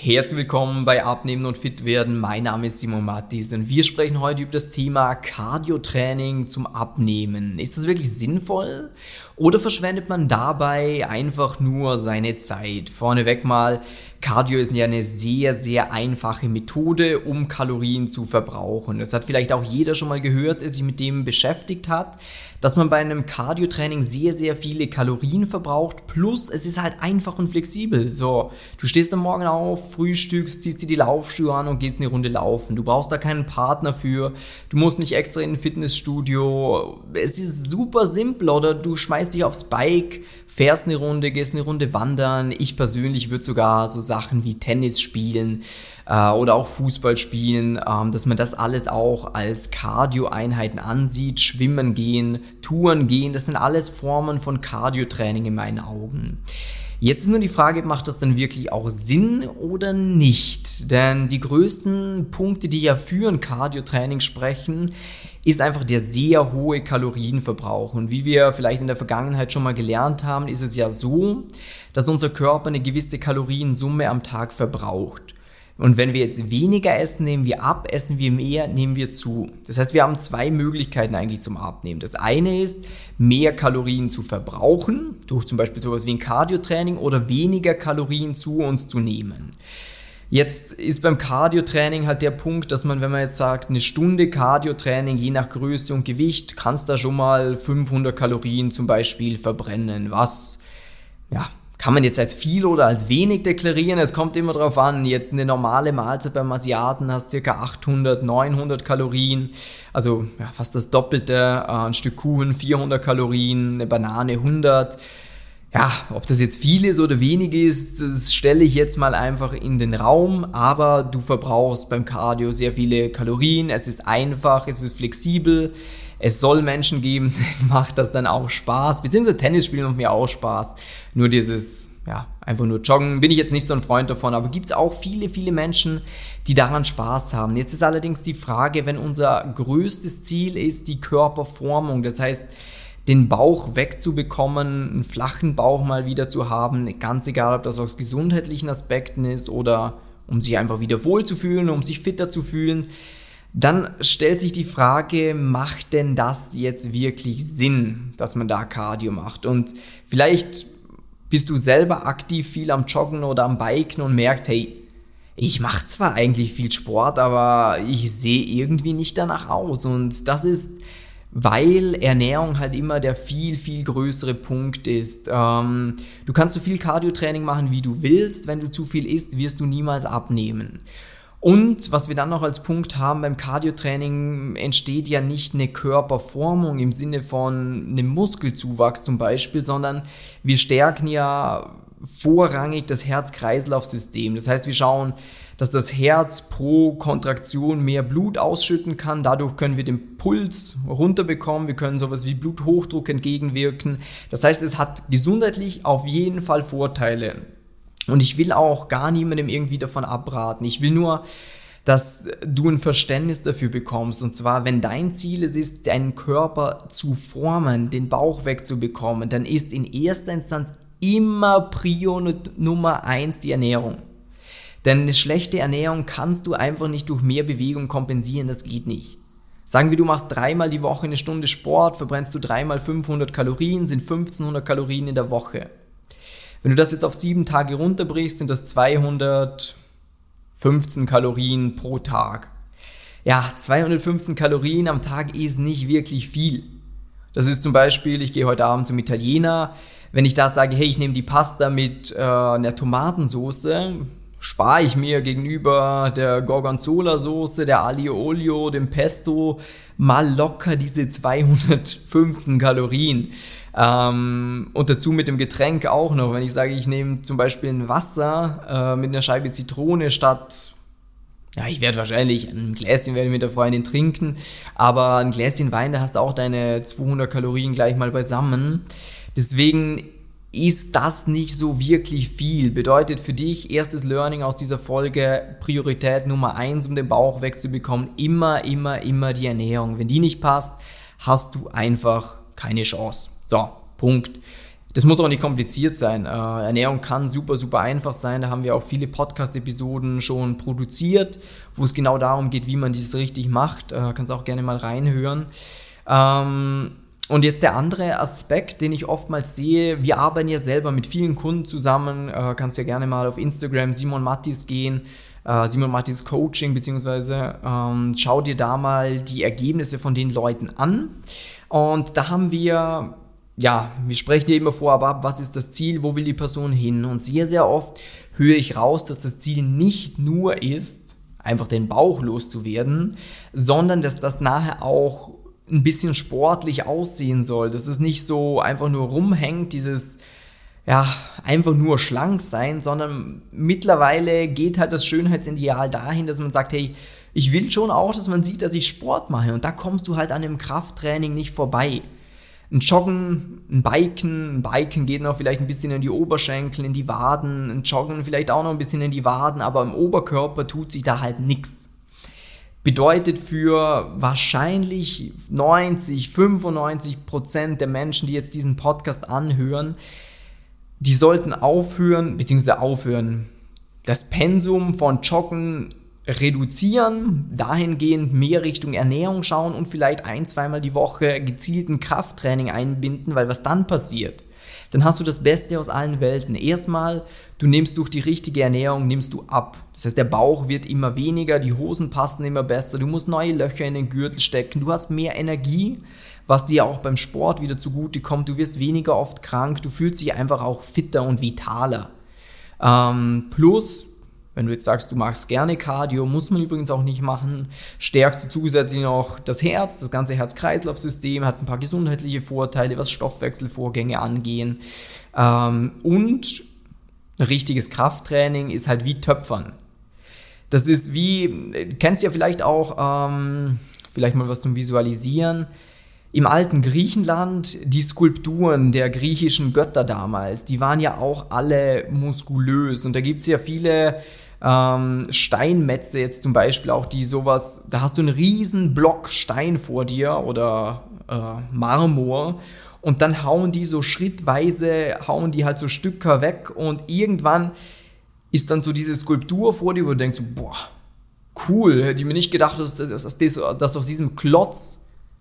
Herzlich willkommen bei Abnehmen und Fit werden. Mein Name ist Simon Mattis und wir sprechen heute über das Thema Cardio-Training zum Abnehmen. Ist das wirklich sinnvoll oder verschwendet man dabei einfach nur seine Zeit? Vorneweg mal, Cardio ist ja eine sehr, sehr einfache Methode, um Kalorien zu verbrauchen. Das hat vielleicht auch jeder schon mal gehört, der sich mit dem beschäftigt hat, dass man bei einem Cardio-Training sehr, sehr viele Kalorien verbraucht. Plus, es ist halt einfach und flexibel. So, du stehst am Morgen auf, frühstückst, ziehst dir die Laufschuhe an und gehst eine Runde laufen. Du brauchst da keinen Partner für. Du musst nicht extra in ein Fitnessstudio. Es ist super simpel oder du schmeißt dich aufs Bike, fährst eine Runde, gehst eine Runde wandern. Ich persönlich würde sogar so Sachen wie Tennis spielen äh, oder auch Fußball spielen, ähm, dass man das alles auch als Cardio-Einheiten ansieht. Schwimmen gehen, Touren gehen, das sind alles Formen von Cardio-Training in meinen Augen. Jetzt ist nur die Frage, macht das dann wirklich auch Sinn oder nicht? Denn die größten Punkte, die ja für ein Cardio-Training sprechen, ist einfach der sehr hohe Kalorienverbrauch. Und wie wir vielleicht in der Vergangenheit schon mal gelernt haben, ist es ja so, dass unser Körper eine gewisse Kaloriensumme am Tag verbraucht. Und wenn wir jetzt weniger essen, nehmen wir ab, essen wir mehr, nehmen wir zu. Das heißt, wir haben zwei Möglichkeiten eigentlich zum Abnehmen. Das eine ist, mehr Kalorien zu verbrauchen, durch zum Beispiel sowas wie ein Cardiotraining oder weniger Kalorien zu uns zu nehmen. Jetzt ist beim Cardio-Training halt der Punkt, dass man, wenn man jetzt sagt, eine Stunde Cardio-Training, je nach Größe und Gewicht, kannst da schon mal 500 Kalorien zum Beispiel verbrennen, was, ja, kann man jetzt als viel oder als wenig deklarieren. Es kommt immer darauf an. Jetzt eine normale Mahlzeit beim Asiaten hast circa 800, 900 Kalorien. Also ja, fast das Doppelte. Äh, ein Stück Kuchen 400 Kalorien, eine Banane 100 ja, ob das jetzt viel ist oder wenig ist, das stelle ich jetzt mal einfach in den Raum, aber du verbrauchst beim Cardio sehr viele Kalorien, es ist einfach, es ist flexibel, es soll Menschen geben, macht das dann auch Spaß, beziehungsweise Tennis spielen macht mir auch Spaß, nur dieses, ja, einfach nur joggen, bin ich jetzt nicht so ein Freund davon, aber gibt es auch viele, viele Menschen, die daran Spaß haben. Jetzt ist allerdings die Frage, wenn unser größtes Ziel ist die Körperformung, das heißt, den Bauch wegzubekommen, einen flachen Bauch mal wieder zu haben, ganz egal, ob das aus gesundheitlichen Aspekten ist oder um sich einfach wieder wohlzufühlen, um sich fitter zu fühlen, dann stellt sich die Frage, macht denn das jetzt wirklich Sinn, dass man da Cardio macht? Und vielleicht bist du selber aktiv viel am Joggen oder am Biken und merkst, hey, ich mache zwar eigentlich viel Sport, aber ich sehe irgendwie nicht danach aus. Und das ist weil Ernährung halt immer der viel, viel größere Punkt ist. Ähm, du kannst so viel Cardiotraining machen, wie du willst. Wenn du zu viel isst, wirst du niemals abnehmen. Und was wir dann noch als Punkt haben beim Cardiotraining, entsteht ja nicht eine Körperformung im Sinne von einem Muskelzuwachs zum Beispiel, sondern wir stärken ja vorrangig das Herz-Kreislauf-System. Das heißt, wir schauen, dass das Herz pro Kontraktion mehr Blut ausschütten kann. Dadurch können wir den Puls runterbekommen. Wir können sowas wie Bluthochdruck entgegenwirken. Das heißt, es hat gesundheitlich auf jeden Fall Vorteile. Und ich will auch gar niemandem irgendwie davon abraten. Ich will nur, dass du ein Verständnis dafür bekommst. Und zwar, wenn dein Ziel es ist, deinen Körper zu formen, den Bauch wegzubekommen, dann ist in erster Instanz immer Prio Nummer eins die Ernährung. Denn eine schlechte Ernährung kannst du einfach nicht durch mehr Bewegung kompensieren, das geht nicht. Sagen wir, du machst dreimal die Woche eine Stunde Sport, verbrennst du dreimal 500 Kalorien, sind 1500 Kalorien in der Woche. Wenn du das jetzt auf sieben Tage runterbrichst, sind das 215 Kalorien pro Tag. Ja, 215 Kalorien am Tag ist nicht wirklich viel. Das ist zum Beispiel, ich gehe heute Abend zum Italiener. Wenn ich da sage, hey, ich nehme die Pasta mit äh, einer Tomatensoße, spare ich mir gegenüber der Gorgonzola-Soße, der Aglio Olio, dem Pesto mal locker diese 215 Kalorien. Ähm, und dazu mit dem Getränk auch noch. Wenn ich sage, ich nehme zum Beispiel ein Wasser äh, mit einer Scheibe Zitrone statt ja, ich werde wahrscheinlich ein Gläschen werde mit der Freundin trinken, aber ein Gläschen Wein, da hast du auch deine 200 Kalorien gleich mal beisammen. Deswegen ist das nicht so wirklich viel. Bedeutet für dich, erstes Learning aus dieser Folge, Priorität Nummer eins, um den Bauch wegzubekommen, immer, immer, immer die Ernährung. Wenn die nicht passt, hast du einfach keine Chance. So, Punkt. Das muss auch nicht kompliziert sein. Äh, Ernährung kann super, super einfach sein. Da haben wir auch viele Podcast-Episoden schon produziert, wo es genau darum geht, wie man dieses richtig macht. Äh, kannst auch gerne mal reinhören. Ähm, und jetzt der andere Aspekt, den ich oftmals sehe, wir arbeiten ja selber mit vielen Kunden zusammen, äh, kannst ja gerne mal auf Instagram Simon Mattis gehen, äh, Simon Mattis Coaching, beziehungsweise ähm, schau dir da mal die Ergebnisse von den Leuten an. Und da haben wir, ja, wir sprechen ja immer vorab ab, was ist das Ziel, wo will die Person hin? Und sehr, sehr oft höre ich raus, dass das Ziel nicht nur ist, einfach den Bauch loszuwerden, sondern dass das nachher auch ein bisschen sportlich aussehen soll, dass es nicht so einfach nur rumhängt, dieses ja, einfach nur schlank sein, sondern mittlerweile geht halt das Schönheitsideal dahin, dass man sagt, hey, ich will schon auch, dass man sieht, dass ich Sport mache. Und da kommst du halt an dem Krafttraining nicht vorbei. Ein Joggen, ein Biken, ein Biken geht noch vielleicht ein bisschen in die Oberschenkel, in die Waden, ein Joggen vielleicht auch noch ein bisschen in die Waden, aber im Oberkörper tut sich da halt nichts bedeutet für wahrscheinlich 90, 95 Prozent der Menschen, die jetzt diesen Podcast anhören, die sollten aufhören, beziehungsweise aufhören, das Pensum von Joggen reduzieren, dahingehend mehr Richtung Ernährung schauen und vielleicht ein, zweimal die Woche gezielten Krafttraining einbinden, weil was dann passiert, dann hast du das Beste aus allen Welten. Erstmal, du nimmst durch die richtige Ernährung, nimmst du ab. Das heißt, der Bauch wird immer weniger, die Hosen passen immer besser, du musst neue Löcher in den Gürtel stecken, du hast mehr Energie, was dir auch beim Sport wieder zugute kommt. Du wirst weniger oft krank, du fühlst dich einfach auch fitter und vitaler. Ähm, plus, wenn du jetzt sagst, du machst gerne Cardio, muss man übrigens auch nicht machen, stärkst du zusätzlich noch das Herz, das ganze Herz-Kreislauf-System hat ein paar gesundheitliche Vorteile, was Stoffwechselvorgänge angehen. Ähm, und richtiges Krafttraining ist halt wie Töpfern. Das ist wie, kennst ja vielleicht auch, ähm, vielleicht mal was zum Visualisieren. Im alten Griechenland, die Skulpturen der griechischen Götter damals, die waren ja auch alle muskulös. Und da gibt es ja viele ähm, Steinmetze jetzt zum Beispiel auch, die sowas, da hast du einen riesen Block Stein vor dir oder äh, Marmor und dann hauen die so schrittweise, hauen die halt so Stücke weg und irgendwann ist dann so diese Skulptur vor dir, wo du denkst, boah, cool, hätte ich mir nicht gedacht, dass, dass, dass, dass aus diesem Klotz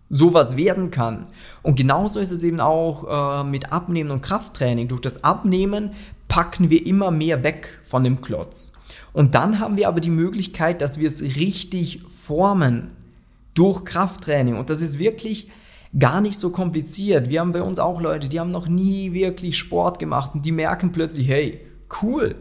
sowas werden kann. Und genauso ist es eben auch äh, mit Abnehmen und Krafttraining. Durch das Abnehmen packen wir immer mehr weg von dem Klotz. Und dann haben wir aber die Möglichkeit, dass wir es richtig formen durch Krafttraining. Und das ist wirklich gar nicht so kompliziert. Wir haben bei uns auch Leute, die haben noch nie wirklich Sport gemacht und die merken plötzlich, hey, cool.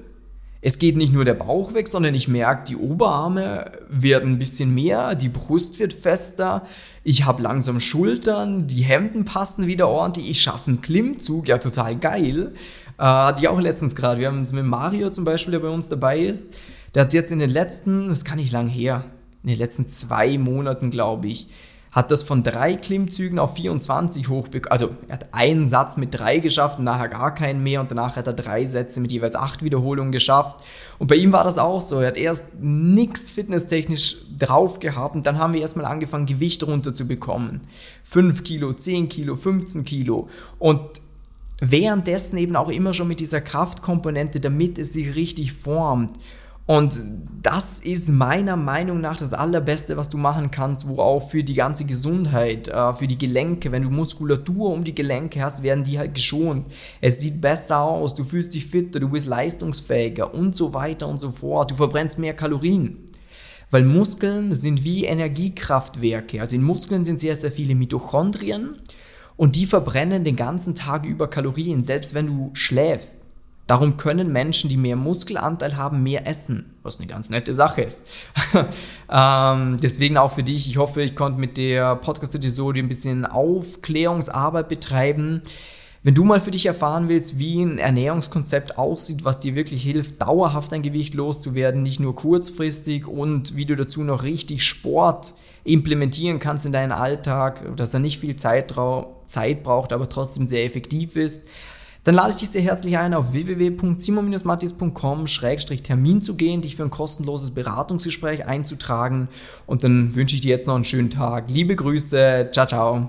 Es geht nicht nur der Bauch weg, sondern ich merke, die Oberarme werden ein bisschen mehr, die Brust wird fester, ich habe langsam Schultern, die Hemden passen wieder ordentlich, ich schaffe einen Klimmzug, ja total geil. Äh, hatte ich auch letztens gerade. Wir haben uns mit Mario zum Beispiel, der bei uns dabei ist. Der hat es jetzt in den letzten, das kann nicht lang her, in den letzten zwei Monaten, glaube ich, hat das von drei Klimmzügen auf 24 hochbekommen. Also er hat einen Satz mit drei geschafft und nachher gar keinen mehr und danach hat er drei Sätze mit jeweils acht Wiederholungen geschafft. Und bei ihm war das auch so. Er hat erst nichts fitnesstechnisch drauf gehabt und dann haben wir erstmal angefangen, Gewicht runterzubekommen. 5 Kilo, 10 Kilo, 15 Kilo. Und währenddessen eben auch immer schon mit dieser Kraftkomponente, damit es sich richtig formt. Und das ist meiner Meinung nach das Allerbeste, was du machen kannst, wo auch für die ganze Gesundheit, äh, für die Gelenke, wenn du Muskulatur um die Gelenke hast, werden die halt geschont. Es sieht besser aus, du fühlst dich fitter, du bist leistungsfähiger und so weiter und so fort. Du verbrennst mehr Kalorien. Weil Muskeln sind wie Energiekraftwerke. Also in Muskeln sind sehr, sehr viele Mitochondrien und die verbrennen den ganzen Tag über Kalorien, selbst wenn du schläfst. Darum können Menschen, die mehr Muskelanteil haben, mehr essen, was eine ganz nette Sache ist. ähm, deswegen auch für dich, ich hoffe, ich konnte mit der Podcast-Episode ein bisschen Aufklärungsarbeit betreiben. Wenn du mal für dich erfahren willst, wie ein Ernährungskonzept aussieht, was dir wirklich hilft, dauerhaft ein Gewicht loszuwerden, nicht nur kurzfristig und wie du dazu noch richtig Sport implementieren kannst in deinen Alltag, dass er nicht viel Zeit, Zeit braucht, aber trotzdem sehr effektiv ist, dann lade ich dich sehr herzlich ein, auf www.simon-mattis.com-termin zu gehen, dich für ein kostenloses Beratungsgespräch einzutragen und dann wünsche ich dir jetzt noch einen schönen Tag. Liebe Grüße, ciao, ciao.